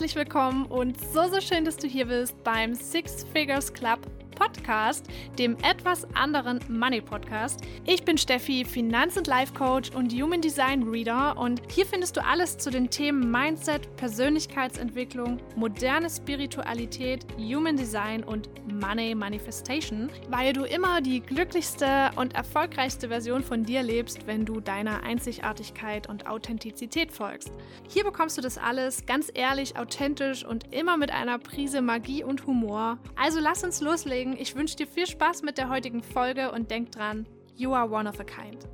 herzlich willkommen und so, so schön, dass du hier bist beim Six Figures Club Podcast, dem etwas anderen Money Podcast. Ich bin Steffi, Finanz- und Life Coach und Human Design Reader und hier findest du alles zu den Themen Mindset, Persönlichkeitsentwicklung, moderne Spiritualität, Human Design und Money Manifestation, weil du immer die glücklichste und erfolgreichste Version von dir lebst, wenn du deiner Einzigartigkeit und Authentizität folgst. Hier bekommst du das alles ganz ehrlich, authentisch und immer mit einer Prise Magie und Humor. Also lass uns loslegen sagen, ich wünsche dir viel Spaß mit der heutigen Folge und denk dran, you are one of a kind.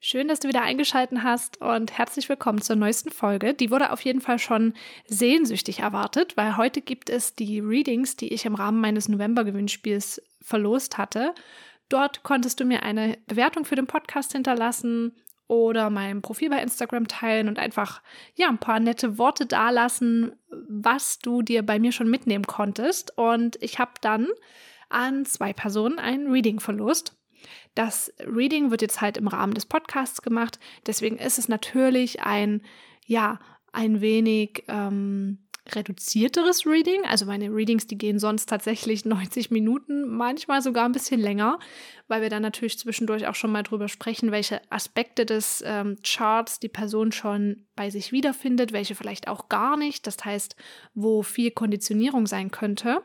Schön, dass du wieder eingeschaltet hast und herzlich willkommen zur neuesten Folge. Die wurde auf jeden Fall schon sehnsüchtig erwartet, weil heute gibt es die Readings, die ich im Rahmen meines November-Gewinnspiels verlost hatte. Dort konntest du mir eine Bewertung für den Podcast hinterlassen oder mein Profil bei Instagram teilen und einfach ja ein paar nette Worte dalassen, was du dir bei mir schon mitnehmen konntest. Und ich habe dann an zwei Personen ein Reading verlost. Das Reading wird jetzt halt im Rahmen des Podcasts gemacht. Deswegen ist es natürlich ein ja ein wenig ähm, reduzierteres Reading. Also meine Readings, die gehen sonst tatsächlich 90 Minuten, manchmal sogar ein bisschen länger, weil wir dann natürlich zwischendurch auch schon mal drüber sprechen, welche Aspekte des ähm, Charts die Person schon bei sich wiederfindet, welche vielleicht auch gar nicht. Das heißt, wo viel Konditionierung sein könnte.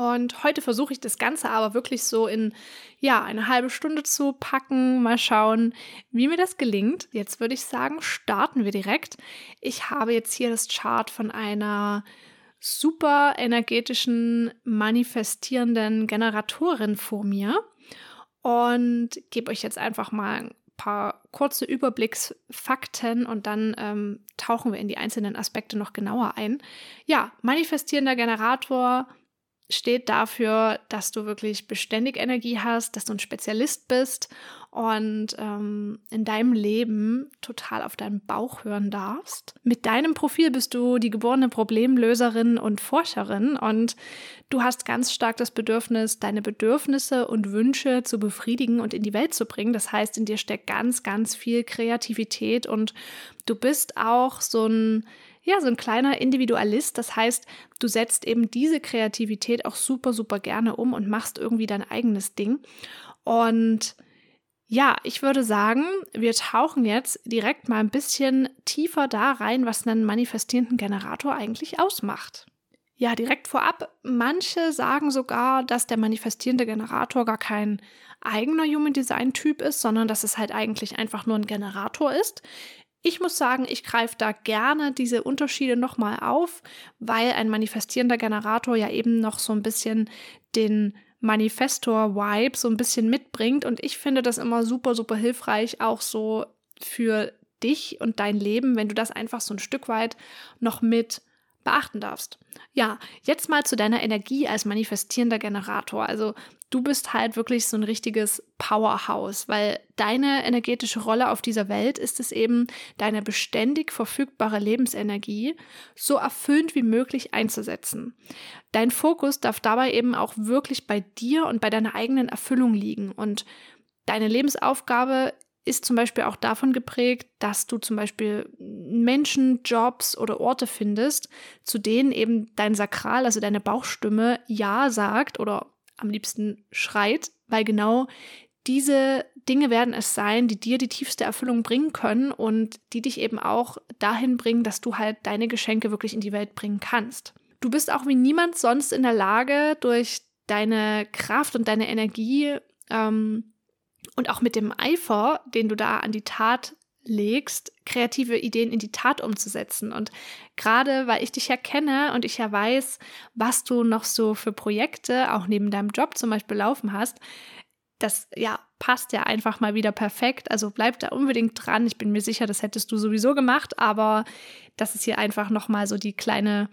Und heute versuche ich das Ganze aber wirklich so in, ja, eine halbe Stunde zu packen. Mal schauen, wie mir das gelingt. Jetzt würde ich sagen, starten wir direkt. Ich habe jetzt hier das Chart von einer super energetischen, manifestierenden Generatorin vor mir und gebe euch jetzt einfach mal ein paar kurze Überblicksfakten und dann ähm, tauchen wir in die einzelnen Aspekte noch genauer ein. Ja, manifestierender Generator steht dafür, dass du wirklich beständig Energie hast, dass du ein Spezialist bist und ähm, in deinem Leben total auf deinen Bauch hören darfst. Mit deinem Profil bist du die geborene Problemlöserin und Forscherin und du hast ganz stark das Bedürfnis, deine Bedürfnisse und Wünsche zu befriedigen und in die Welt zu bringen. Das heißt, in dir steckt ganz, ganz viel Kreativität und du bist auch so ein ja, so ein kleiner Individualist. Das heißt, du setzt eben diese Kreativität auch super, super gerne um und machst irgendwie dein eigenes Ding. Und ja, ich würde sagen, wir tauchen jetzt direkt mal ein bisschen tiefer da rein, was einen manifestierenden Generator eigentlich ausmacht. Ja, direkt vorab, manche sagen sogar, dass der manifestierende Generator gar kein eigener Human Design Typ ist, sondern dass es halt eigentlich einfach nur ein Generator ist. Ich muss sagen, ich greife da gerne diese Unterschiede nochmal auf, weil ein manifestierender Generator ja eben noch so ein bisschen den Manifestor-Vibe so ein bisschen mitbringt. Und ich finde das immer super, super hilfreich, auch so für dich und dein Leben, wenn du das einfach so ein Stück weit noch mit beachten darfst. Ja, jetzt mal zu deiner Energie als manifestierender Generator. Also du bist halt wirklich so ein richtiges Powerhouse, weil deine energetische Rolle auf dieser Welt ist es eben, deine beständig verfügbare Lebensenergie so erfüllend wie möglich einzusetzen. Dein Fokus darf dabei eben auch wirklich bei dir und bei deiner eigenen Erfüllung liegen und deine Lebensaufgabe ist zum Beispiel auch davon geprägt, dass du zum Beispiel Menschen, Jobs oder Orte findest, zu denen eben dein Sakral, also deine Bauchstimme, Ja sagt oder am liebsten schreit, weil genau diese Dinge werden es sein, die dir die tiefste Erfüllung bringen können und die dich eben auch dahin bringen, dass du halt deine Geschenke wirklich in die Welt bringen kannst. Du bist auch wie niemand sonst in der Lage, durch deine Kraft und deine Energie ähm, und auch mit dem Eifer, den du da an die Tat legst, kreative Ideen in die Tat umzusetzen. Und gerade weil ich dich ja kenne und ich ja weiß, was du noch so für Projekte auch neben deinem Job zum Beispiel laufen hast, das ja passt ja einfach mal wieder perfekt. Also bleib da unbedingt dran. Ich bin mir sicher, das hättest du sowieso gemacht, aber das ist hier einfach nochmal so die kleine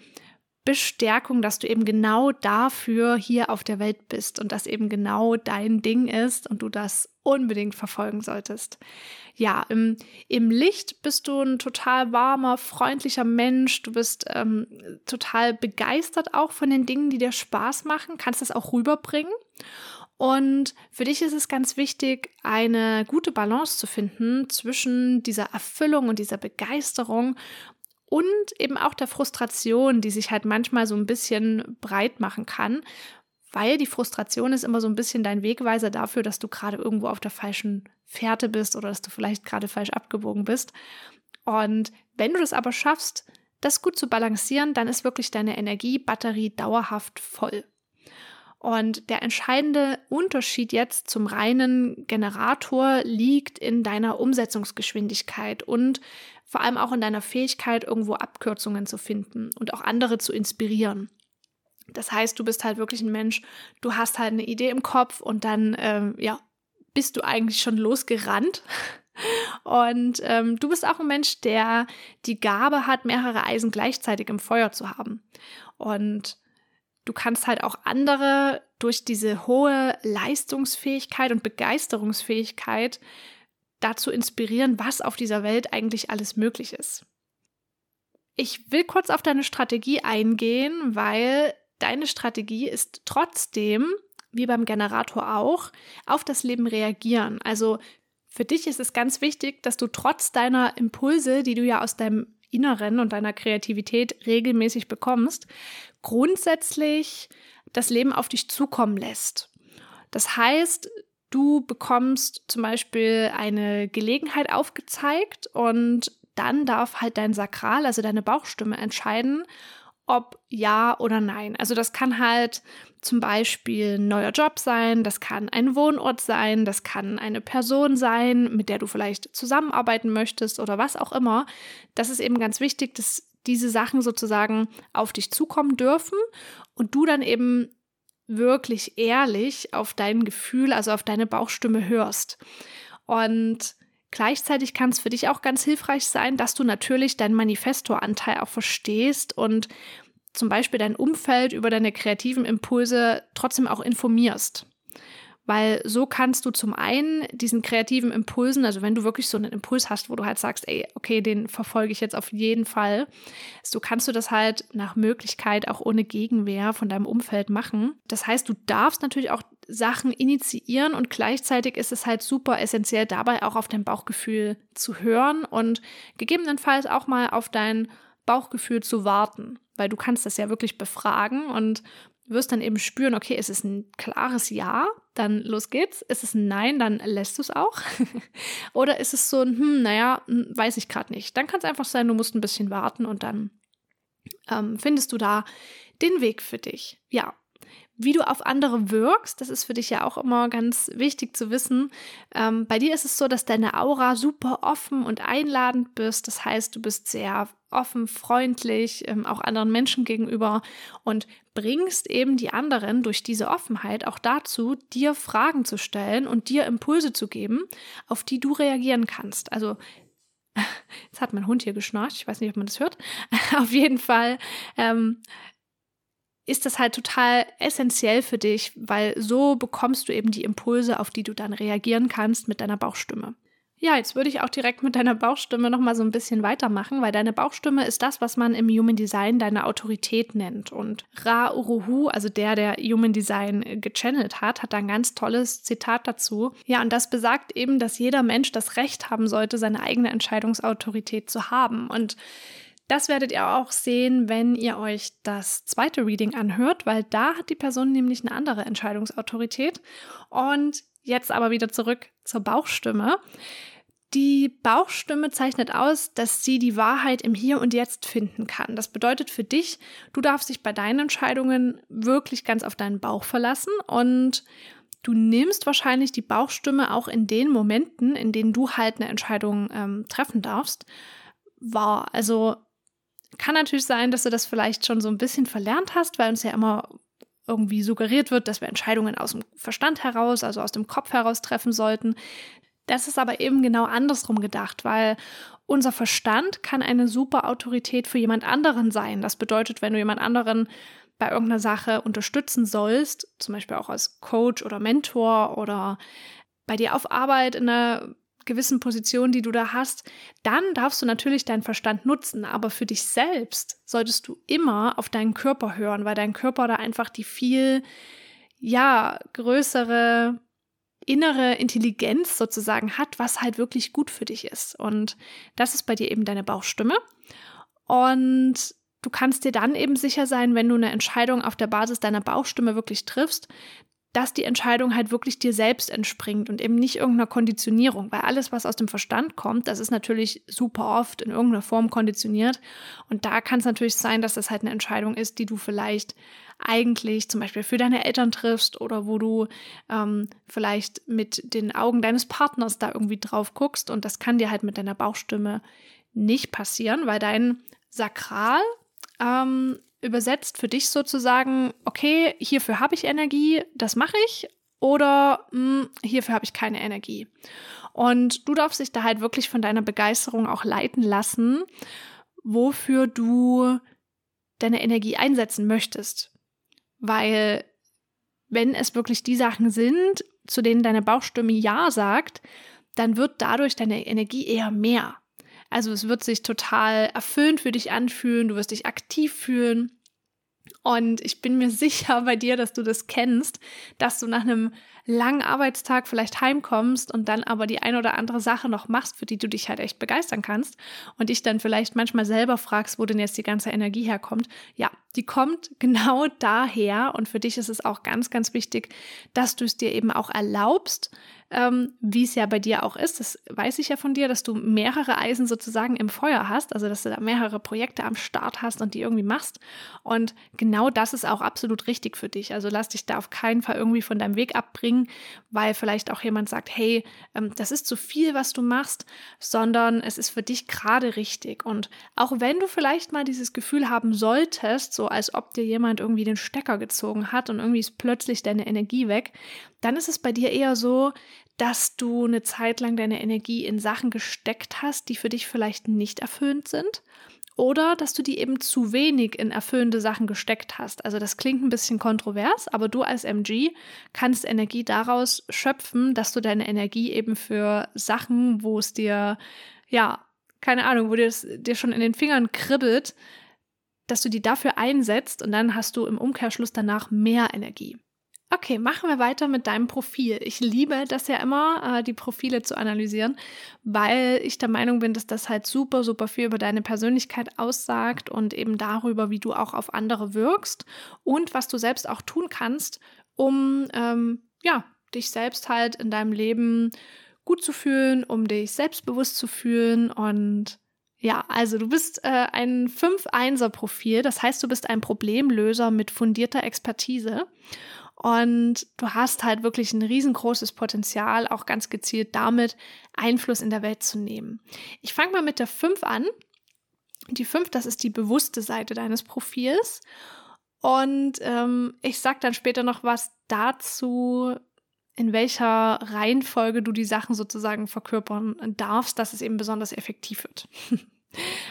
Bestärkung, dass du eben genau dafür hier auf der Welt bist und das eben genau dein Ding ist und du das unbedingt verfolgen solltest. Ja, im, im Licht bist du ein total warmer, freundlicher Mensch. Du bist ähm, total begeistert auch von den Dingen, die dir Spaß machen, kannst das auch rüberbringen. Und für dich ist es ganz wichtig, eine gute Balance zu finden zwischen dieser Erfüllung und dieser Begeisterung und eben auch der Frustration, die sich halt manchmal so ein bisschen breit machen kann, weil die Frustration ist immer so ein bisschen dein Wegweiser dafür, dass du gerade irgendwo auf der falschen Fährte bist oder dass du vielleicht gerade falsch abgebogen bist. Und wenn du das aber schaffst, das gut zu balancieren, dann ist wirklich deine Energiebatterie dauerhaft voll. Und der entscheidende Unterschied jetzt zum reinen Generator liegt in deiner Umsetzungsgeschwindigkeit und vor allem auch in deiner Fähigkeit, irgendwo Abkürzungen zu finden und auch andere zu inspirieren. Das heißt, du bist halt wirklich ein Mensch, du hast halt eine Idee im Kopf und dann, ähm, ja, bist du eigentlich schon losgerannt. Und ähm, du bist auch ein Mensch, der die Gabe hat, mehrere Eisen gleichzeitig im Feuer zu haben. Und du kannst halt auch andere durch diese hohe Leistungsfähigkeit und Begeisterungsfähigkeit dazu inspirieren, was auf dieser Welt eigentlich alles möglich ist. Ich will kurz auf deine Strategie eingehen, weil deine Strategie ist trotzdem, wie beim Generator auch, auf das Leben reagieren. Also für dich ist es ganz wichtig, dass du trotz deiner Impulse, die du ja aus deinem Inneren und deiner Kreativität regelmäßig bekommst, grundsätzlich das Leben auf dich zukommen lässt. Das heißt, du bekommst zum Beispiel eine Gelegenheit aufgezeigt und dann darf halt dein Sakral, also deine Bauchstimme, entscheiden, ob ja oder nein. Also das kann halt zum Beispiel ein neuer Job sein, das kann ein Wohnort sein, das kann eine Person sein, mit der du vielleicht zusammenarbeiten möchtest oder was auch immer. Das ist eben ganz wichtig, dass diese Sachen sozusagen auf dich zukommen dürfen und du dann eben wirklich ehrlich auf dein Gefühl, also auf deine Bauchstimme hörst. Und Gleichzeitig kann es für dich auch ganz hilfreich sein, dass du natürlich deinen Manifestoranteil auch verstehst und zum Beispiel dein Umfeld über deine kreativen Impulse trotzdem auch informierst. Weil so kannst du zum einen diesen kreativen Impulsen, also wenn du wirklich so einen Impuls hast, wo du halt sagst, ey, okay, den verfolge ich jetzt auf jeden Fall, so kannst du das halt nach Möglichkeit auch ohne Gegenwehr von deinem Umfeld machen. Das heißt, du darfst natürlich auch Sachen initiieren und gleichzeitig ist es halt super essentiell dabei auch auf dein Bauchgefühl zu hören und gegebenenfalls auch mal auf dein Bauchgefühl zu warten, weil du kannst das ja wirklich befragen und wirst dann eben spüren, okay, ist es ein klares Ja, dann los geht's. Ist es ein Nein, dann lässt du es auch. Oder ist es so ein, hm, naja, hm, weiß ich gerade nicht. Dann kann es einfach sein, du musst ein bisschen warten und dann ähm, findest du da den Weg für dich. Ja, wie du auf andere wirkst, das ist für dich ja auch immer ganz wichtig zu wissen. Ähm, bei dir ist es so, dass deine Aura super offen und einladend bist. Das heißt, du bist sehr offen, freundlich, ähm, auch anderen Menschen gegenüber und bringst eben die anderen durch diese Offenheit auch dazu, dir Fragen zu stellen und dir Impulse zu geben, auf die du reagieren kannst. Also Jetzt hat mein Hund hier geschnarcht. Ich weiß nicht, ob man das hört. Auf jeden Fall ähm, ist das halt total essentiell für dich, weil so bekommst du eben die Impulse, auf die du dann reagieren kannst mit deiner Bauchstimme. Ja, jetzt würde ich auch direkt mit deiner Bauchstimme noch mal so ein bisschen weitermachen, weil deine Bauchstimme ist das, was man im Human Design deine Autorität nennt. Und Ra Uruhu, also der, der Human Design gechannelt hat, hat da ein ganz tolles Zitat dazu. Ja, und das besagt eben, dass jeder Mensch das Recht haben sollte, seine eigene Entscheidungsautorität zu haben. Und das werdet ihr auch sehen, wenn ihr euch das zweite Reading anhört, weil da hat die Person nämlich eine andere Entscheidungsautorität. Und jetzt aber wieder zurück zur Bauchstimme. Die Bauchstimme zeichnet aus, dass sie die Wahrheit im Hier und Jetzt finden kann. Das bedeutet für dich, du darfst dich bei deinen Entscheidungen wirklich ganz auf deinen Bauch verlassen und du nimmst wahrscheinlich die Bauchstimme auch in den Momenten, in denen du halt eine Entscheidung ähm, treffen darfst, wahr. Also kann natürlich sein, dass du das vielleicht schon so ein bisschen verlernt hast, weil uns ja immer irgendwie suggeriert wird, dass wir Entscheidungen aus dem Verstand heraus, also aus dem Kopf heraus treffen sollten. Das ist aber eben genau andersrum gedacht, weil unser Verstand kann eine super Autorität für jemand anderen sein. Das bedeutet, wenn du jemand anderen bei irgendeiner Sache unterstützen sollst, zum Beispiel auch als Coach oder Mentor oder bei dir auf Arbeit in einer gewissen Position, die du da hast, dann darfst du natürlich deinen Verstand nutzen. Aber für dich selbst solltest du immer auf deinen Körper hören, weil dein Körper da einfach die viel ja, größere innere Intelligenz sozusagen hat, was halt wirklich gut für dich ist. Und das ist bei dir eben deine Bauchstimme. Und du kannst dir dann eben sicher sein, wenn du eine Entscheidung auf der Basis deiner Bauchstimme wirklich triffst, dass die Entscheidung halt wirklich dir selbst entspringt und eben nicht irgendeiner Konditionierung, weil alles, was aus dem Verstand kommt, das ist natürlich super oft in irgendeiner Form konditioniert. Und da kann es natürlich sein, dass das halt eine Entscheidung ist, die du vielleicht eigentlich zum Beispiel für deine Eltern triffst oder wo du ähm, vielleicht mit den Augen deines Partners da irgendwie drauf guckst. Und das kann dir halt mit deiner Bauchstimme nicht passieren, weil dein Sakral ähm, übersetzt für dich sozusagen, okay, hierfür habe ich Energie, das mache ich, oder mh, hm, hierfür habe ich keine Energie. Und du darfst dich da halt wirklich von deiner Begeisterung auch leiten lassen, wofür du deine Energie einsetzen möchtest. Weil wenn es wirklich die Sachen sind, zu denen deine Bauchstimme Ja sagt, dann wird dadurch deine Energie eher mehr. Also es wird sich total erfüllend für dich anfühlen, du wirst dich aktiv fühlen. Und ich bin mir sicher bei dir, dass du das kennst, dass du nach einem langen Arbeitstag vielleicht heimkommst und dann aber die ein oder andere Sache noch machst, für die du dich halt echt begeistern kannst und dich dann vielleicht manchmal selber fragst, wo denn jetzt die ganze Energie herkommt. Ja, die kommt genau daher und für dich ist es auch ganz, ganz wichtig, dass du es dir eben auch erlaubst, ähm, wie es ja bei dir auch ist. Das weiß ich ja von dir, dass du mehrere Eisen sozusagen im Feuer hast, also dass du da mehrere Projekte am Start hast und die irgendwie machst. Und genau das ist auch absolut richtig für dich. Also lass dich da auf keinen Fall irgendwie von deinem Weg abbringen, weil vielleicht auch jemand sagt, hey, ähm, das ist zu viel, was du machst, sondern es ist für dich gerade richtig. Und auch wenn du vielleicht mal dieses Gefühl haben solltest, so als ob dir jemand irgendwie den Stecker gezogen hat und irgendwie ist plötzlich deine Energie weg, dann ist es bei dir eher so, dass du eine Zeit lang deine Energie in Sachen gesteckt hast, die für dich vielleicht nicht erfüllend sind. Oder dass du die eben zu wenig in erfüllende Sachen gesteckt hast. Also das klingt ein bisschen kontrovers, aber du als MG kannst Energie daraus schöpfen, dass du deine Energie eben für Sachen, wo es dir, ja, keine Ahnung, wo dir es dir schon in den Fingern kribbelt, dass du die dafür einsetzt und dann hast du im Umkehrschluss danach mehr Energie. Okay, machen wir weiter mit deinem Profil. Ich liebe das ja immer, äh, die Profile zu analysieren, weil ich der Meinung bin, dass das halt super, super viel über deine Persönlichkeit aussagt und eben darüber, wie du auch auf andere wirkst und was du selbst auch tun kannst, um ähm, ja, dich selbst halt in deinem Leben gut zu fühlen, um dich selbstbewusst zu fühlen und ja, also du bist äh, ein 5-1er-Profil, das heißt, du bist ein Problemlöser mit fundierter Expertise. Und du hast halt wirklich ein riesengroßes Potenzial, auch ganz gezielt damit Einfluss in der Welt zu nehmen. Ich fange mal mit der 5 an. Die 5, das ist die bewusste Seite deines Profils. Und ähm, ich sage dann später noch was dazu, in welcher Reihenfolge du die Sachen sozusagen verkörpern darfst, dass es eben besonders effektiv wird.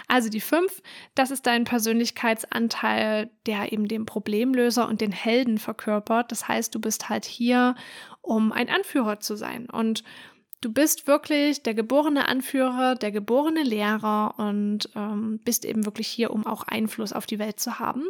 Also die fünf, das ist dein Persönlichkeitsanteil, der eben den Problemlöser und den Helden verkörpert. Das heißt, du bist halt hier, um ein Anführer zu sein. Und du bist wirklich der geborene Anführer, der geborene Lehrer und ähm, bist eben wirklich hier, um auch Einfluss auf die Welt zu haben.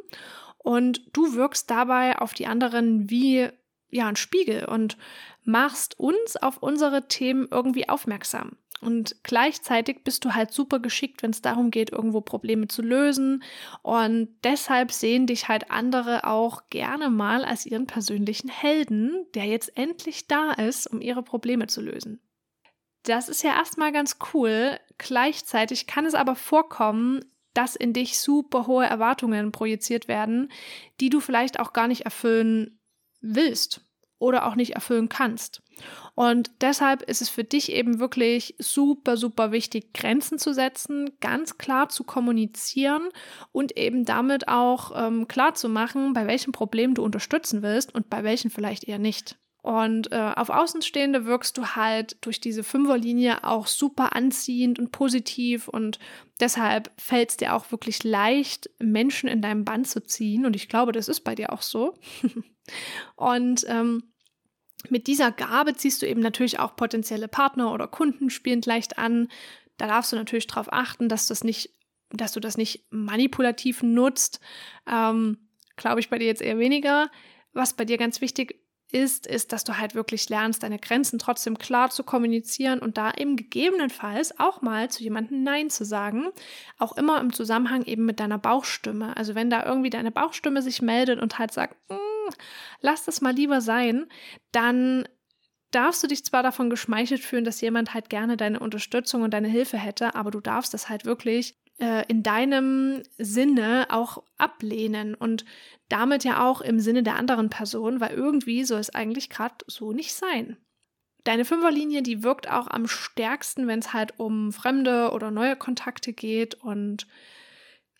Und du wirkst dabei auf die anderen wie ja ein Spiegel und machst uns auf unsere Themen irgendwie aufmerksam. Und gleichzeitig bist du halt super geschickt, wenn es darum geht, irgendwo Probleme zu lösen. Und deshalb sehen dich halt andere auch gerne mal als ihren persönlichen Helden, der jetzt endlich da ist, um ihre Probleme zu lösen. Das ist ja erstmal ganz cool. Gleichzeitig kann es aber vorkommen, dass in dich super hohe Erwartungen projiziert werden, die du vielleicht auch gar nicht erfüllen willst oder auch nicht erfüllen kannst. Und deshalb ist es für dich eben wirklich super, super wichtig, Grenzen zu setzen, ganz klar zu kommunizieren und eben damit auch ähm, klar zu machen, bei welchen Problemen du unterstützen willst und bei welchen vielleicht eher nicht. Und äh, auf Außenstehende wirkst du halt durch diese Fünferlinie auch super anziehend und positiv und deshalb fällt es dir auch wirklich leicht, Menschen in deinem Band zu ziehen. Und ich glaube, das ist bei dir auch so. und ähm, mit dieser Gabe ziehst du eben natürlich auch potenzielle Partner oder Kunden spielend leicht an. Da darfst du natürlich darauf achten, dass das nicht, dass du das nicht manipulativ nutzt. Ähm, Glaube ich bei dir jetzt eher weniger. Was bei dir ganz wichtig ist, ist, dass du halt wirklich lernst, deine Grenzen trotzdem klar zu kommunizieren und da eben gegebenenfalls auch mal zu jemandem Nein zu sagen. Auch immer im Zusammenhang eben mit deiner Bauchstimme. Also wenn da irgendwie deine Bauchstimme sich meldet und halt sagt, mm, lass das mal lieber sein, dann darfst du dich zwar davon geschmeichelt fühlen, dass jemand halt gerne deine Unterstützung und deine Hilfe hätte, aber du darfst das halt wirklich äh, in deinem Sinne auch ablehnen und damit ja auch im Sinne der anderen Person, weil irgendwie soll es eigentlich gerade so nicht sein. Deine Fünferlinie, die wirkt auch am stärksten, wenn es halt um fremde oder neue Kontakte geht und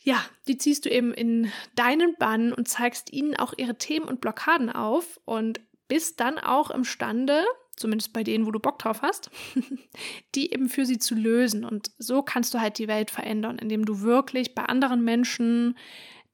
ja, die ziehst du eben in deinen Bann und zeigst ihnen auch ihre Themen und Blockaden auf und bist dann auch imstande, zumindest bei denen, wo du Bock drauf hast, die eben für sie zu lösen. Und so kannst du halt die Welt verändern, indem du wirklich bei anderen Menschen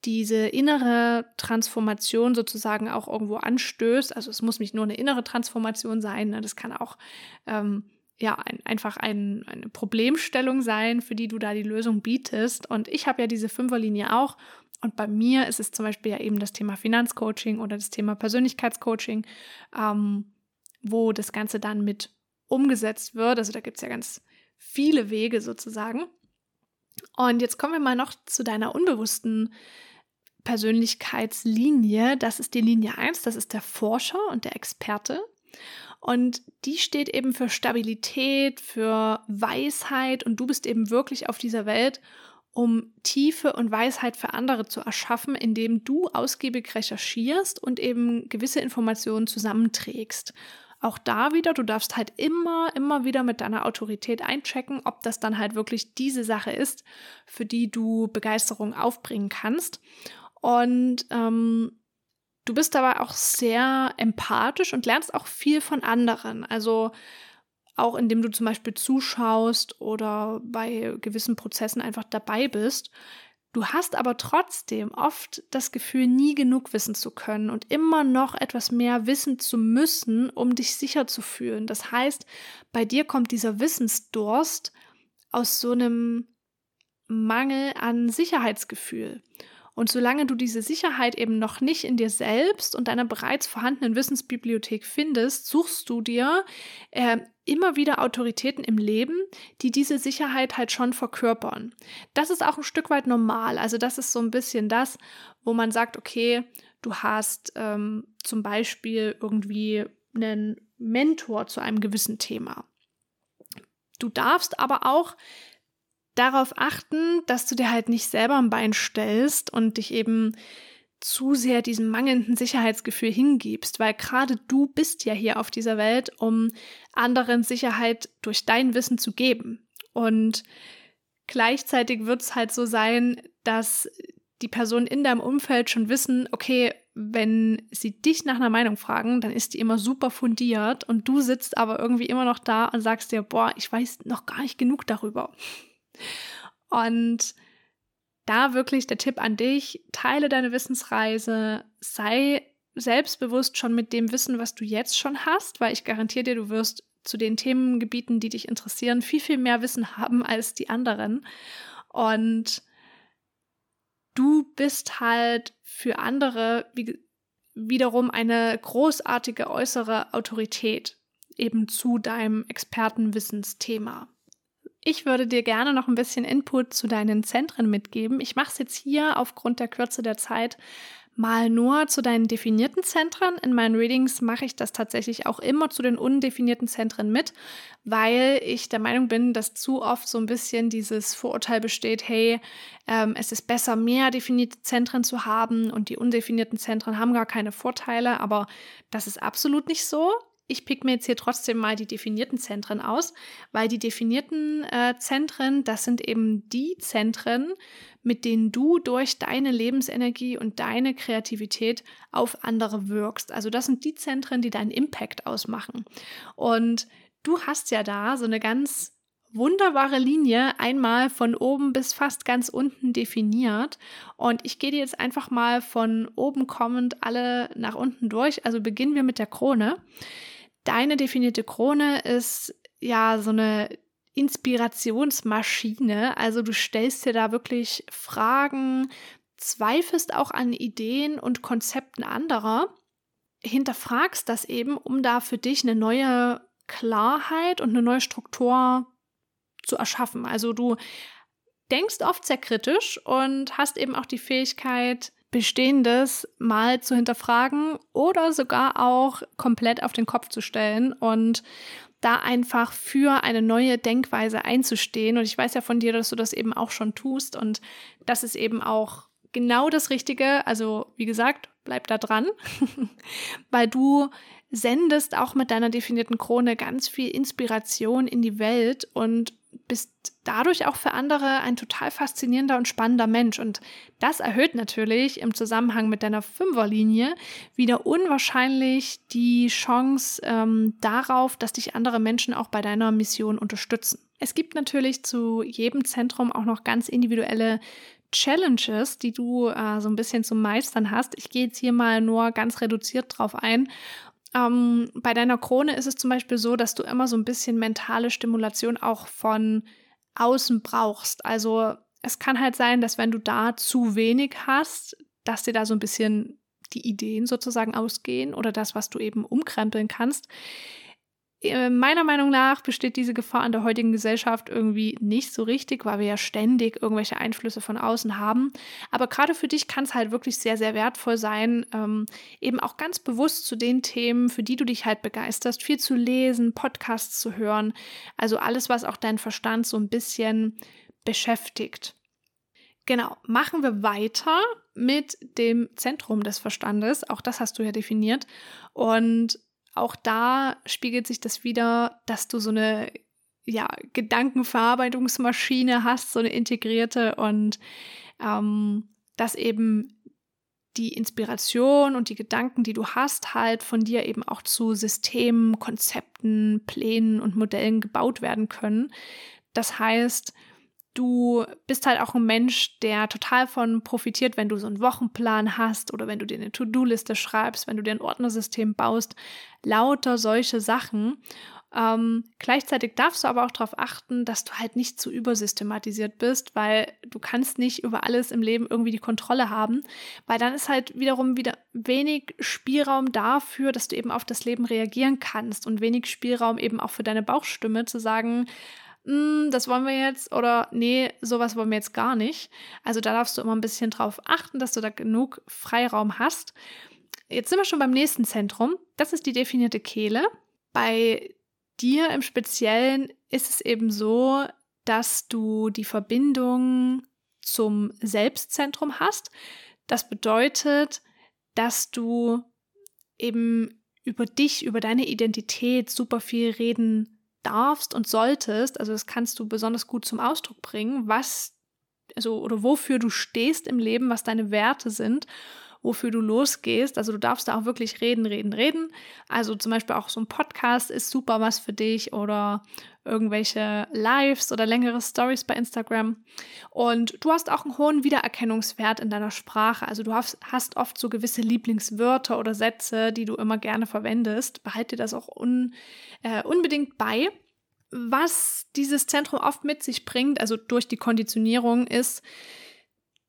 diese innere Transformation sozusagen auch irgendwo anstößt. Also es muss nicht nur eine innere Transformation sein, ne? das kann auch ähm, ja ein, einfach ein, eine Problemstellung sein, für die du da die Lösung bietest. Und ich habe ja diese Fünferlinie auch. Und bei mir ist es zum Beispiel ja eben das Thema Finanzcoaching oder das Thema Persönlichkeitscoaching. Ähm, wo das Ganze dann mit umgesetzt wird. Also da gibt es ja ganz viele Wege sozusagen. Und jetzt kommen wir mal noch zu deiner unbewussten Persönlichkeitslinie. Das ist die Linie 1, das ist der Forscher und der Experte. Und die steht eben für Stabilität, für Weisheit und du bist eben wirklich auf dieser Welt, um Tiefe und Weisheit für andere zu erschaffen, indem du ausgiebig recherchierst und eben gewisse Informationen zusammenträgst. Auch da wieder, du darfst halt immer, immer wieder mit deiner Autorität einchecken, ob das dann halt wirklich diese Sache ist, für die du Begeisterung aufbringen kannst. Und ähm, du bist dabei auch sehr empathisch und lernst auch viel von anderen. Also auch indem du zum Beispiel zuschaust oder bei gewissen Prozessen einfach dabei bist. Du hast aber trotzdem oft das Gefühl, nie genug wissen zu können und immer noch etwas mehr wissen zu müssen, um dich sicher zu fühlen. Das heißt, bei dir kommt dieser Wissensdurst aus so einem Mangel an Sicherheitsgefühl. Und solange du diese Sicherheit eben noch nicht in dir selbst und deiner bereits vorhandenen Wissensbibliothek findest, suchst du dir äh, immer wieder Autoritäten im Leben, die diese Sicherheit halt schon verkörpern. Das ist auch ein Stück weit normal. Also das ist so ein bisschen das, wo man sagt, okay, du hast ähm, zum Beispiel irgendwie einen Mentor zu einem gewissen Thema. Du darfst aber auch darauf achten, dass du dir halt nicht selber ein Bein stellst und dich eben zu sehr diesem mangelnden Sicherheitsgefühl hingibst, weil gerade du bist ja hier auf dieser Welt, um anderen Sicherheit durch dein Wissen zu geben. Und gleichzeitig wird es halt so sein, dass die Personen in deinem Umfeld schon wissen, okay, wenn sie dich nach einer Meinung fragen, dann ist die immer super fundiert und du sitzt aber irgendwie immer noch da und sagst dir, boah, ich weiß noch gar nicht genug darüber. Und da wirklich der Tipp an dich, teile deine Wissensreise, sei selbstbewusst schon mit dem Wissen, was du jetzt schon hast, weil ich garantiere dir, du wirst zu den Themengebieten, die dich interessieren, viel, viel mehr Wissen haben als die anderen. Und du bist halt für andere wie, wiederum eine großartige äußere Autorität eben zu deinem Expertenwissensthema. Ich würde dir gerne noch ein bisschen Input zu deinen Zentren mitgeben. Ich mache es jetzt hier aufgrund der Kürze der Zeit mal nur zu deinen definierten Zentren. In meinen Readings mache ich das tatsächlich auch immer zu den undefinierten Zentren mit, weil ich der Meinung bin, dass zu oft so ein bisschen dieses Vorurteil besteht, hey, ähm, es ist besser, mehr definierte Zentren zu haben und die undefinierten Zentren haben gar keine Vorteile, aber das ist absolut nicht so ich pick mir jetzt hier trotzdem mal die definierten Zentren aus, weil die definierten äh, Zentren, das sind eben die Zentren, mit denen du durch deine Lebensenergie und deine Kreativität auf andere wirkst. Also das sind die Zentren, die deinen Impact ausmachen. Und du hast ja da so eine ganz wunderbare Linie einmal von oben bis fast ganz unten definiert. Und ich gehe dir jetzt einfach mal von oben kommend alle nach unten durch. Also beginnen wir mit der Krone. Deine definierte Krone ist ja so eine Inspirationsmaschine. Also du stellst dir da wirklich Fragen, zweifelst auch an Ideen und Konzepten anderer. hinterfragst das eben, um da für dich eine neue Klarheit und eine neue Struktur zu erschaffen. Also du denkst oft sehr kritisch und hast eben auch die Fähigkeit, Bestehendes mal zu hinterfragen oder sogar auch komplett auf den Kopf zu stellen und da einfach für eine neue Denkweise einzustehen. Und ich weiß ja von dir, dass du das eben auch schon tust und das ist eben auch genau das Richtige. Also, wie gesagt, bleib da dran, weil du sendest auch mit deiner definierten Krone ganz viel Inspiration in die Welt und bist dadurch auch für andere ein total faszinierender und spannender Mensch. Und das erhöht natürlich im Zusammenhang mit deiner Fünferlinie wieder unwahrscheinlich die Chance ähm, darauf, dass dich andere Menschen auch bei deiner Mission unterstützen. Es gibt natürlich zu jedem Zentrum auch noch ganz individuelle Challenges, die du äh, so ein bisschen zum Meistern hast. Ich gehe jetzt hier mal nur ganz reduziert drauf ein. Ähm, bei deiner Krone ist es zum Beispiel so, dass du immer so ein bisschen mentale Stimulation auch von außen brauchst. Also es kann halt sein, dass wenn du da zu wenig hast, dass dir da so ein bisschen die Ideen sozusagen ausgehen oder das, was du eben umkrempeln kannst. Äh, meiner Meinung nach besteht diese Gefahr in der heutigen Gesellschaft irgendwie nicht so richtig, weil wir ja ständig irgendwelche Einflüsse von außen haben. Aber gerade für dich kann es halt wirklich sehr, sehr wertvoll sein, ähm, eben auch ganz bewusst zu den Themen, für die du dich halt begeisterst, viel zu lesen, Podcasts zu hören. Also alles, was auch deinen Verstand so ein bisschen beschäftigt. Genau, machen wir weiter mit dem Zentrum des Verstandes. Auch das hast du ja definiert. Und auch da spiegelt sich das wieder, dass du so eine ja, Gedankenverarbeitungsmaschine hast, so eine integrierte und ähm, dass eben die Inspiration und die Gedanken, die du hast, halt von dir eben auch zu Systemen, Konzepten, Plänen und Modellen gebaut werden können. Das heißt, Du bist halt auch ein Mensch, der total von profitiert, wenn du so einen Wochenplan hast oder wenn du dir eine To-Do-Liste schreibst, wenn du dir ein Ordnersystem baust, lauter solche Sachen. Ähm, gleichzeitig darfst du aber auch darauf achten, dass du halt nicht zu übersystematisiert bist, weil du kannst nicht über alles im Leben irgendwie die Kontrolle haben, weil dann ist halt wiederum wieder wenig Spielraum dafür, dass du eben auf das Leben reagieren kannst und wenig Spielraum eben auch für deine Bauchstimme zu sagen, das wollen wir jetzt oder nee, sowas wollen wir jetzt gar nicht. Also da darfst du immer ein bisschen drauf achten, dass du da genug Freiraum hast. Jetzt sind wir schon beim nächsten Zentrum. Das ist die definierte Kehle. Bei dir im Speziellen ist es eben so, dass du die Verbindung zum Selbstzentrum hast. Das bedeutet, dass du eben über dich, über deine Identität super viel reden darfst und solltest, also das kannst du besonders gut zum Ausdruck bringen, was, also oder wofür du stehst im Leben, was deine Werte sind, wofür du losgehst. Also du darfst da auch wirklich reden, reden, reden. Also zum Beispiel auch so ein Podcast ist super was für dich oder irgendwelche Lives oder längere Stories bei Instagram. Und du hast auch einen hohen Wiedererkennungswert in deiner Sprache. Also du hast, hast oft so gewisse Lieblingswörter oder Sätze, die du immer gerne verwendest. Behalte das auch un, äh, unbedingt bei. Was dieses Zentrum oft mit sich bringt, also durch die Konditionierung, ist,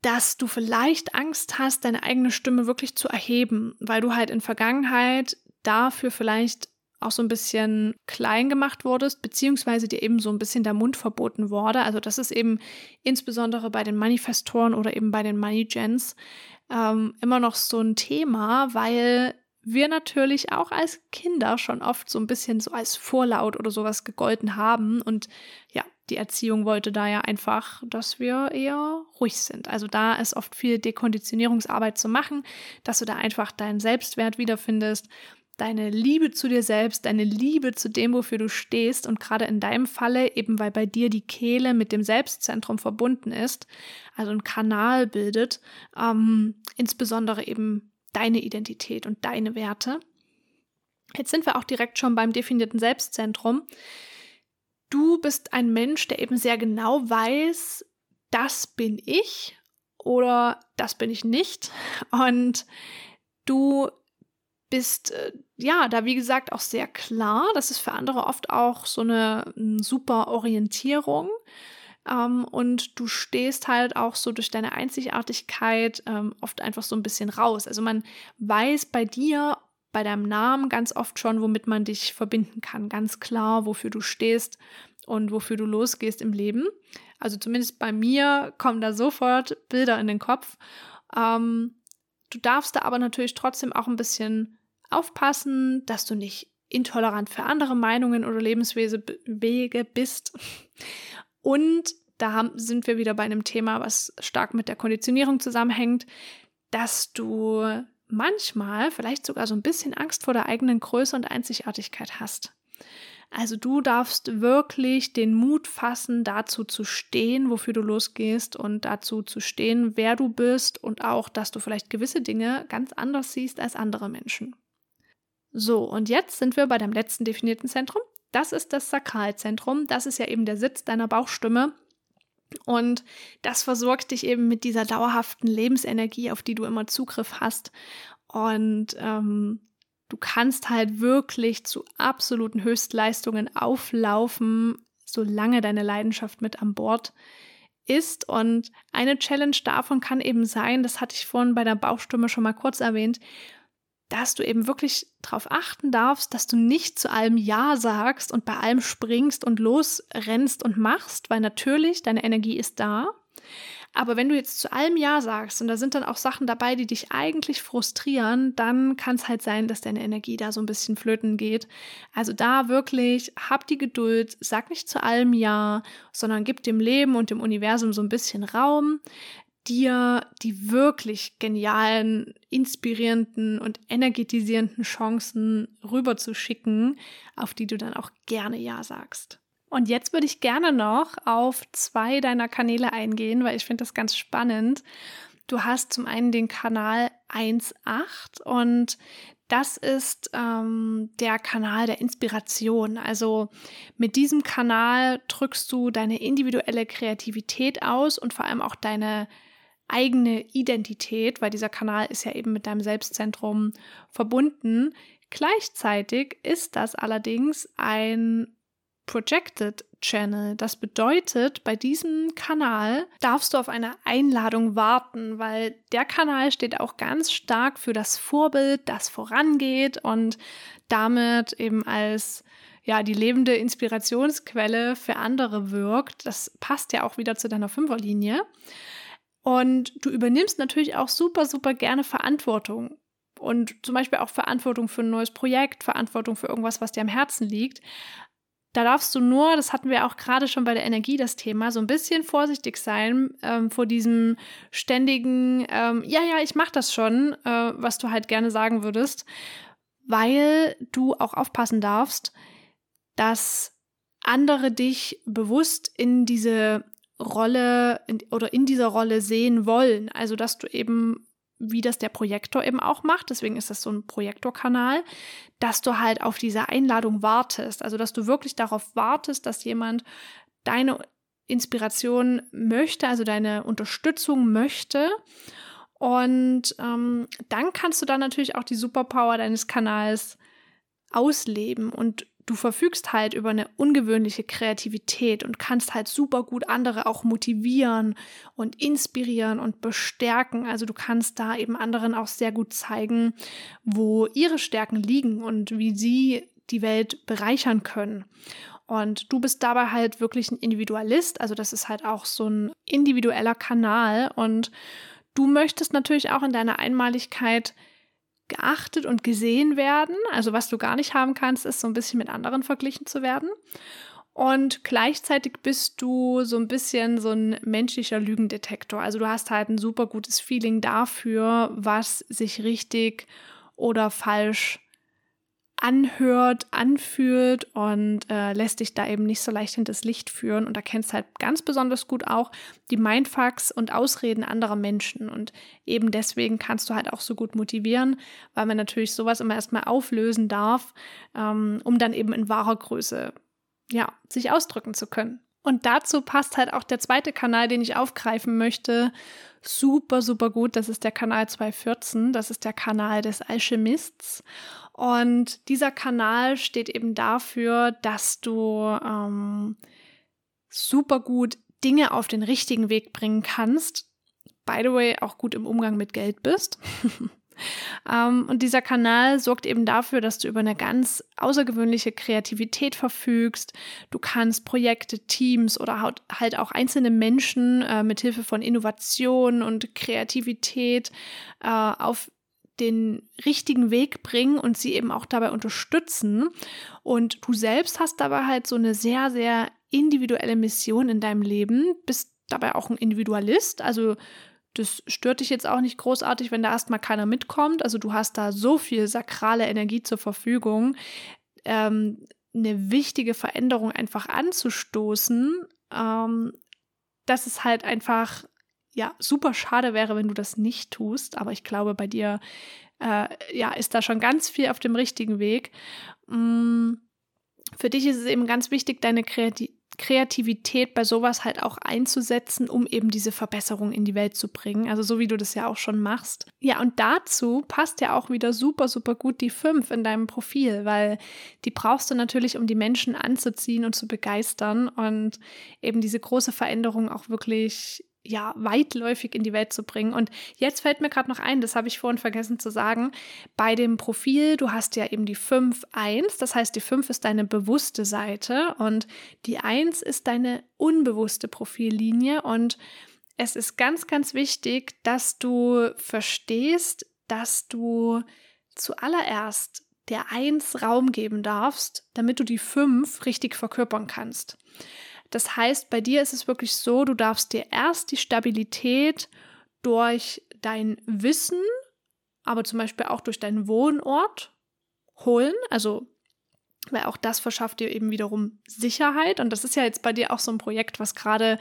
dass du vielleicht Angst hast, deine eigene Stimme wirklich zu erheben, weil du halt in Vergangenheit dafür vielleicht auch so ein bisschen klein gemacht wurdest, beziehungsweise dir eben so ein bisschen der Mund verboten wurde. Also das ist eben insbesondere bei den Manifestoren oder eben bei den Money Gens ähm, immer noch so ein Thema, weil wir natürlich auch als Kinder schon oft so ein bisschen so als Vorlaut oder sowas gegolten haben. Und ja, die Erziehung wollte da ja einfach, dass wir eher ruhig sind. Also da ist oft viel Dekonditionierungsarbeit zu machen, dass du da einfach deinen Selbstwert wiederfindest, deine Liebe zu dir selbst, deine Liebe zu dem, wofür du stehst und gerade in deinem Falle, eben weil bei dir die Kehle mit dem Selbstzentrum verbunden ist, also ein Kanal bildet, ähm, insbesondere eben deine Identität und deine Werte. Jetzt sind wir auch direkt schon beim definierten Selbstzentrum. Du bist ein Mensch, der eben sehr genau weiß, das bin ich oder das bin ich nicht. Und du bist äh, ja da wie gesagt auch sehr klar. Das ist für andere oft auch so eine, super Orientierung. Ähm, und du stehst halt auch so durch deine Einzigartigkeit ähm, oft einfach so ein bisschen raus. Also man weiß bei dir bei deinem Namen ganz oft schon, womit man dich verbinden kann. Ganz klar, wofür du stehst und wofür du losgehst im Leben. Also zumindest bei mir kommen da sofort Bilder in den Kopf. Ähm, du darfst da aber natürlich trotzdem auch ein bisschen aufpassen, dass du nicht intolerant für andere Meinungen oder Lebenswege bist. Und da sind wir wieder bei einem Thema, was stark mit der Konditionierung zusammenhängt, dass du manchmal vielleicht sogar so ein bisschen Angst vor der eigenen Größe und Einzigartigkeit hast. Also du darfst wirklich den Mut fassen, dazu zu stehen, wofür du losgehst und dazu zu stehen, wer du bist und auch, dass du vielleicht gewisse Dinge ganz anders siehst als andere Menschen. So, und jetzt sind wir bei dem letzten definierten Zentrum. Das ist das Sakralzentrum. Das ist ja eben der Sitz deiner Bauchstimme. Und das versorgt dich eben mit dieser dauerhaften Lebensenergie, auf die du immer Zugriff hast. Und ähm, du kannst halt wirklich zu absoluten Höchstleistungen auflaufen, solange deine Leidenschaft mit an Bord ist. Und eine Challenge davon kann eben sein, das hatte ich vorhin bei der Bauchstimme schon mal kurz erwähnt, dass du eben wirklich darauf achten darfst, dass du nicht zu allem Ja sagst und bei allem springst und losrennst und machst, weil natürlich deine Energie ist da. Aber wenn du jetzt zu allem Ja sagst und da sind dann auch Sachen dabei, die dich eigentlich frustrieren, dann kann es halt sein, dass deine Energie da so ein bisschen flöten geht. Also da wirklich, hab die Geduld, sag nicht zu allem Ja, sondern gib dem Leben und dem Universum so ein bisschen Raum dir die wirklich genialen, inspirierenden und energetisierenden Chancen rüberzuschicken, auf die du dann auch gerne Ja sagst. Und jetzt würde ich gerne noch auf zwei deiner Kanäle eingehen, weil ich finde das ganz spannend. Du hast zum einen den Kanal 1.8 und das ist ähm, der Kanal der Inspiration. Also mit diesem Kanal drückst du deine individuelle Kreativität aus und vor allem auch deine eigene Identität, weil dieser Kanal ist ja eben mit deinem Selbstzentrum verbunden. Gleichzeitig ist das allerdings ein Projected Channel. Das bedeutet, bei diesem Kanal darfst du auf eine Einladung warten, weil der Kanal steht auch ganz stark für das Vorbild, das vorangeht und damit eben als ja, die lebende Inspirationsquelle für andere wirkt. Das passt ja auch wieder zu deiner Fünferlinie. Und du übernimmst natürlich auch super, super gerne Verantwortung. Und zum Beispiel auch Verantwortung für ein neues Projekt, Verantwortung für irgendwas, was dir am Herzen liegt. Da darfst du nur, das hatten wir auch gerade schon bei der Energie das Thema, so ein bisschen vorsichtig sein ähm, vor diesem ständigen, ähm, ja, ja, ich mach das schon, äh, was du halt gerne sagen würdest, weil du auch aufpassen darfst, dass andere dich bewusst in diese Rolle in, oder in dieser Rolle sehen wollen. Also, dass du eben, wie das der Projektor eben auch macht, deswegen ist das so ein Projektorkanal, dass du halt auf diese Einladung wartest. Also, dass du wirklich darauf wartest, dass jemand deine Inspiration möchte, also deine Unterstützung möchte. Und ähm, dann kannst du dann natürlich auch die Superpower deines Kanals ausleben und du verfügst halt über eine ungewöhnliche Kreativität und kannst halt super gut andere auch motivieren und inspirieren und bestärken. Also du kannst da eben anderen auch sehr gut zeigen, wo ihre Stärken liegen und wie sie die Welt bereichern können. Und du bist dabei halt wirklich ein Individualist, also das ist halt auch so ein individueller Kanal und du möchtest natürlich auch in deiner Einmaligkeit geachtet und gesehen werden. Also was du gar nicht haben kannst, ist so ein bisschen mit anderen verglichen zu werden. Und gleichzeitig bist du so ein bisschen so ein menschlicher Lügendetektor. Also du hast halt ein super gutes Feeling dafür, was sich richtig oder falsch anhört, anfühlt und äh, lässt dich da eben nicht so leicht hinters Licht führen und erkennst halt ganz besonders gut auch die Mindfucks und Ausreden anderer Menschen und eben deswegen kannst du halt auch so gut motivieren, weil man natürlich sowas immer erstmal auflösen darf, ähm, um dann eben in wahrer Größe ja, sich ausdrücken zu können. Und dazu passt halt auch der zweite Kanal, den ich aufgreifen möchte, super, super gut. Das ist der Kanal 214. Das ist der Kanal des Alchemists. Und dieser Kanal steht eben dafür, dass du ähm, super gut Dinge auf den richtigen Weg bringen kannst. By the way, auch gut im Umgang mit Geld bist. Ähm, und dieser Kanal sorgt eben dafür, dass du über eine ganz außergewöhnliche Kreativität verfügst. Du kannst Projekte, Teams oder halt auch einzelne Menschen äh, mit Hilfe von Innovation und Kreativität äh, auf den richtigen Weg bringen und sie eben auch dabei unterstützen. Und du selbst hast dabei halt so eine sehr, sehr individuelle Mission in deinem Leben, bist dabei auch ein Individualist, also das stört dich jetzt auch nicht großartig, wenn da erstmal keiner mitkommt. Also du hast da so viel sakrale Energie zur Verfügung, ähm, eine wichtige Veränderung einfach anzustoßen, ähm, dass es halt einfach ja super schade wäre, wenn du das nicht tust. Aber ich glaube, bei dir äh, ja ist da schon ganz viel auf dem richtigen Weg. Mm, für dich ist es eben ganz wichtig, deine Kreativität Kreativität bei sowas halt auch einzusetzen, um eben diese Verbesserung in die Welt zu bringen. Also so wie du das ja auch schon machst. Ja, und dazu passt ja auch wieder super, super gut die 5 in deinem Profil, weil die brauchst du natürlich, um die Menschen anzuziehen und zu begeistern und eben diese große Veränderung auch wirklich ja, weitläufig in die Welt zu bringen. Und jetzt fällt mir gerade noch ein, das habe ich vorhin vergessen zu sagen, bei dem Profil, du hast ja eben die 5-1, das heißt, die 5 ist deine bewusste Seite und die 1 ist deine unbewusste Profillinie. Und es ist ganz, ganz wichtig, dass du verstehst, dass du zuallererst der 1 Raum geben darfst, damit du die 5 richtig verkörpern kannst. Das heißt, bei dir ist es wirklich so, du darfst dir erst die Stabilität durch dein Wissen, aber zum Beispiel auch durch deinen Wohnort holen. Also weil auch das verschafft dir eben wiederum Sicherheit. Und das ist ja jetzt bei dir auch so ein Projekt, was gerade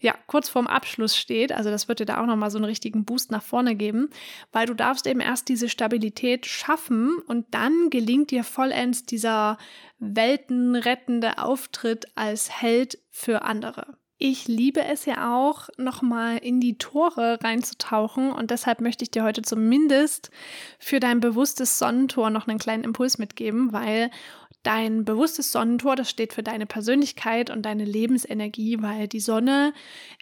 ja kurz vorm Abschluss steht. Also das wird dir da auch nochmal so einen richtigen Boost nach vorne geben, weil du darfst eben erst diese Stabilität schaffen und dann gelingt dir vollends dieser weltenrettende Auftritt als Held für andere. Ich liebe es ja auch, nochmal in die Tore reinzutauchen und deshalb möchte ich dir heute zumindest für dein bewusstes Sonnentor noch einen kleinen Impuls mitgeben, weil Dein bewusstes Sonnentor, das steht für deine Persönlichkeit und deine Lebensenergie, weil die Sonne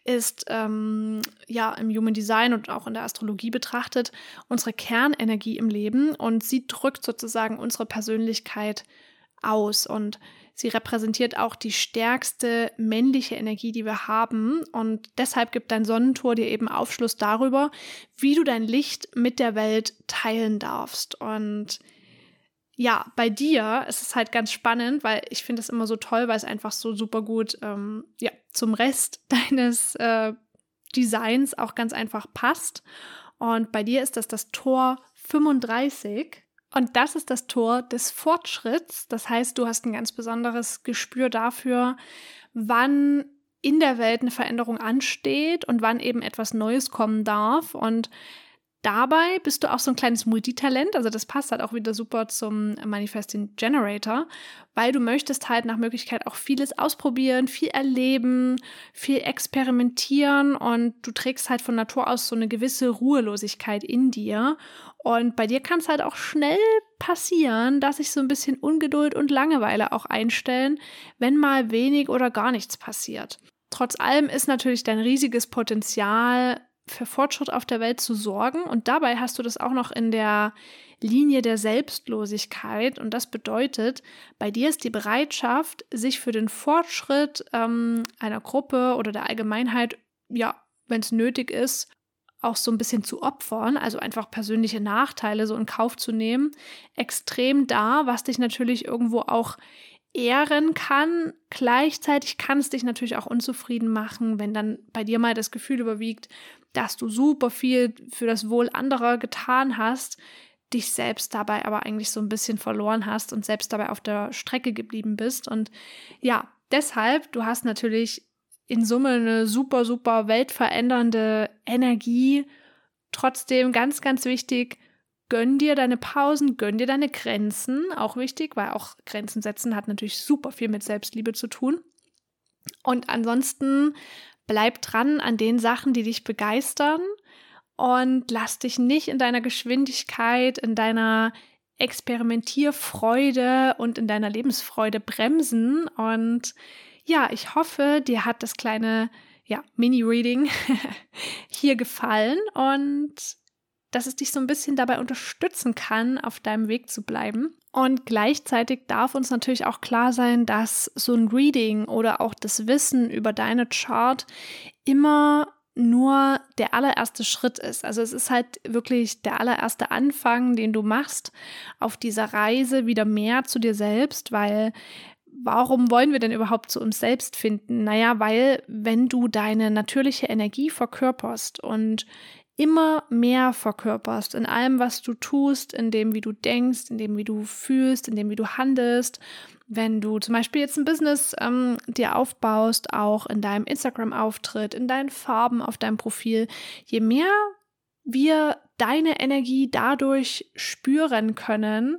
ist ähm, ja im Human Design und auch in der Astrologie betrachtet unsere Kernenergie im Leben und sie drückt sozusagen unsere Persönlichkeit aus und sie repräsentiert auch die stärkste männliche Energie, die wir haben und deshalb gibt dein Sonnentor dir eben Aufschluss darüber, wie du dein Licht mit der Welt teilen darfst und ja, bei dir ist es halt ganz spannend, weil ich finde es immer so toll, weil es einfach so super gut ähm, ja, zum Rest deines äh, Designs auch ganz einfach passt. Und bei dir ist das das Tor 35. Und das ist das Tor des Fortschritts. Das heißt, du hast ein ganz besonderes Gespür dafür, wann in der Welt eine Veränderung ansteht und wann eben etwas Neues kommen darf. Und Dabei bist du auch so ein kleines Multitalent, also das passt halt auch wieder super zum Manifesting Generator, weil du möchtest halt nach Möglichkeit auch vieles ausprobieren, viel erleben, viel experimentieren und du trägst halt von Natur aus so eine gewisse Ruhelosigkeit in dir. Und bei dir kann es halt auch schnell passieren, dass sich so ein bisschen Ungeduld und Langeweile auch einstellen, wenn mal wenig oder gar nichts passiert. Trotz allem ist natürlich dein riesiges Potenzial für Fortschritt auf der Welt zu sorgen. Und dabei hast du das auch noch in der Linie der Selbstlosigkeit. Und das bedeutet, bei dir ist die Bereitschaft, sich für den Fortschritt ähm, einer Gruppe oder der Allgemeinheit, ja, wenn es nötig ist, auch so ein bisschen zu opfern, also einfach persönliche Nachteile so in Kauf zu nehmen, extrem da, was dich natürlich irgendwo auch ehren kann. Gleichzeitig kann es dich natürlich auch unzufrieden machen, wenn dann bei dir mal das Gefühl überwiegt, dass du super viel für das Wohl anderer getan hast, dich selbst dabei aber eigentlich so ein bisschen verloren hast und selbst dabei auf der Strecke geblieben bist. Und ja, deshalb, du hast natürlich in Summe eine super, super weltverändernde Energie. Trotzdem ganz, ganz wichtig, gönn dir deine Pausen, gönn dir deine Grenzen. Auch wichtig, weil auch Grenzen setzen hat natürlich super viel mit Selbstliebe zu tun. Und ansonsten Bleib dran an den Sachen, die dich begeistern und lass dich nicht in deiner Geschwindigkeit, in deiner Experimentierfreude und in deiner Lebensfreude bremsen. Und ja, ich hoffe, dir hat das kleine ja, Mini-Reading hier gefallen und dass es dich so ein bisschen dabei unterstützen kann, auf deinem Weg zu bleiben. Und gleichzeitig darf uns natürlich auch klar sein, dass so ein Reading oder auch das Wissen über deine Chart immer nur der allererste Schritt ist. Also es ist halt wirklich der allererste Anfang, den du machst auf dieser Reise wieder mehr zu dir selbst, weil warum wollen wir denn überhaupt zu uns selbst finden? Naja, weil wenn du deine natürliche Energie verkörperst und immer mehr verkörperst in allem, was du tust, in dem, wie du denkst, in dem, wie du fühlst, in dem, wie du handelst. Wenn du zum Beispiel jetzt ein Business ähm, dir aufbaust, auch in deinem Instagram-Auftritt, in deinen Farben auf deinem Profil, je mehr wir deine Energie dadurch spüren können,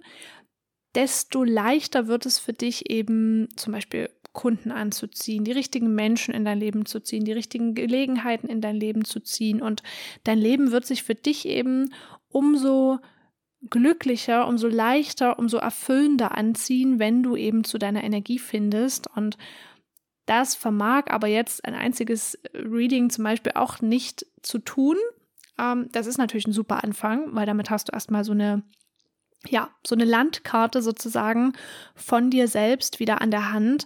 desto leichter wird es für dich eben zum Beispiel Kunden anzuziehen, die richtigen Menschen in dein Leben zu ziehen, die richtigen Gelegenheiten in dein Leben zu ziehen. Und dein Leben wird sich für dich eben umso glücklicher, umso leichter, umso erfüllender anziehen, wenn du eben zu deiner Energie findest. Und das vermag aber jetzt ein einziges Reading zum Beispiel auch nicht zu tun. Ähm, das ist natürlich ein super Anfang, weil damit hast du erstmal so eine ja, so eine Landkarte sozusagen von dir selbst wieder an der Hand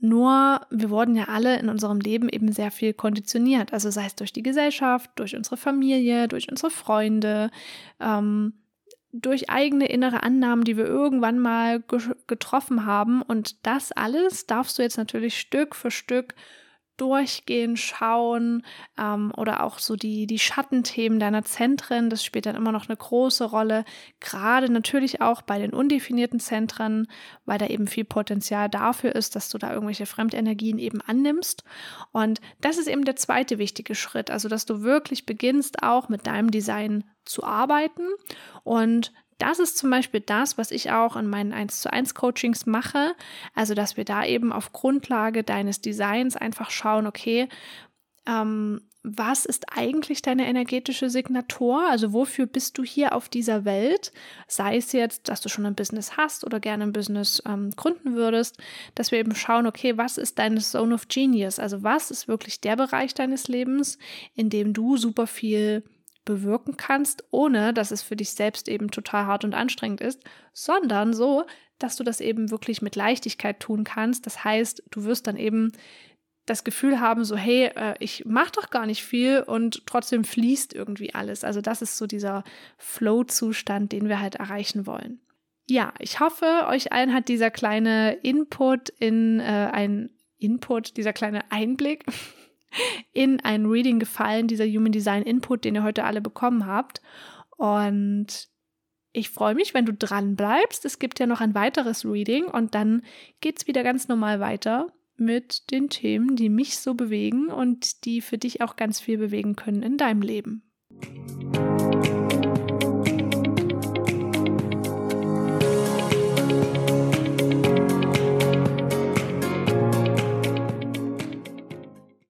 nur wir wurden ja alle in unserem Leben eben sehr viel konditioniert. Also sei es durch die Gesellschaft, durch unsere Familie, durch unsere Freunde, ähm, durch eigene innere Annahmen, die wir irgendwann mal getroffen haben. Und das alles darfst du jetzt natürlich Stück für Stück durchgehen, schauen ähm, oder auch so die, die Schattenthemen deiner Zentren, das spielt dann immer noch eine große Rolle, gerade natürlich auch bei den undefinierten Zentren, weil da eben viel Potenzial dafür ist, dass du da irgendwelche Fremdenergien eben annimmst. Und das ist eben der zweite wichtige Schritt, also dass du wirklich beginnst auch mit deinem Design zu arbeiten und das ist zum Beispiel das, was ich auch in meinen 1 zu 1 Coachings mache. Also, dass wir da eben auf Grundlage deines Designs einfach schauen, okay, ähm, was ist eigentlich deine energetische Signatur? Also wofür bist du hier auf dieser Welt? Sei es jetzt, dass du schon ein Business hast oder gerne ein Business ähm, gründen würdest, dass wir eben schauen, okay, was ist deine Zone of Genius? Also was ist wirklich der Bereich deines Lebens, in dem du super viel bewirken kannst, ohne dass es für dich selbst eben total hart und anstrengend ist, sondern so, dass du das eben wirklich mit Leichtigkeit tun kannst. Das heißt, du wirst dann eben das Gefühl haben, so, hey, äh, ich mache doch gar nicht viel und trotzdem fließt irgendwie alles. Also das ist so dieser Flow-Zustand, den wir halt erreichen wollen. Ja, ich hoffe, euch allen hat dieser kleine Input in äh, ein Input, dieser kleine Einblick in ein Reading gefallen, dieser Human Design Input, den ihr heute alle bekommen habt. Und ich freue mich, wenn du dran bleibst. Es gibt ja noch ein weiteres Reading und dann geht es wieder ganz normal weiter mit den Themen, die mich so bewegen und die für dich auch ganz viel bewegen können in deinem Leben.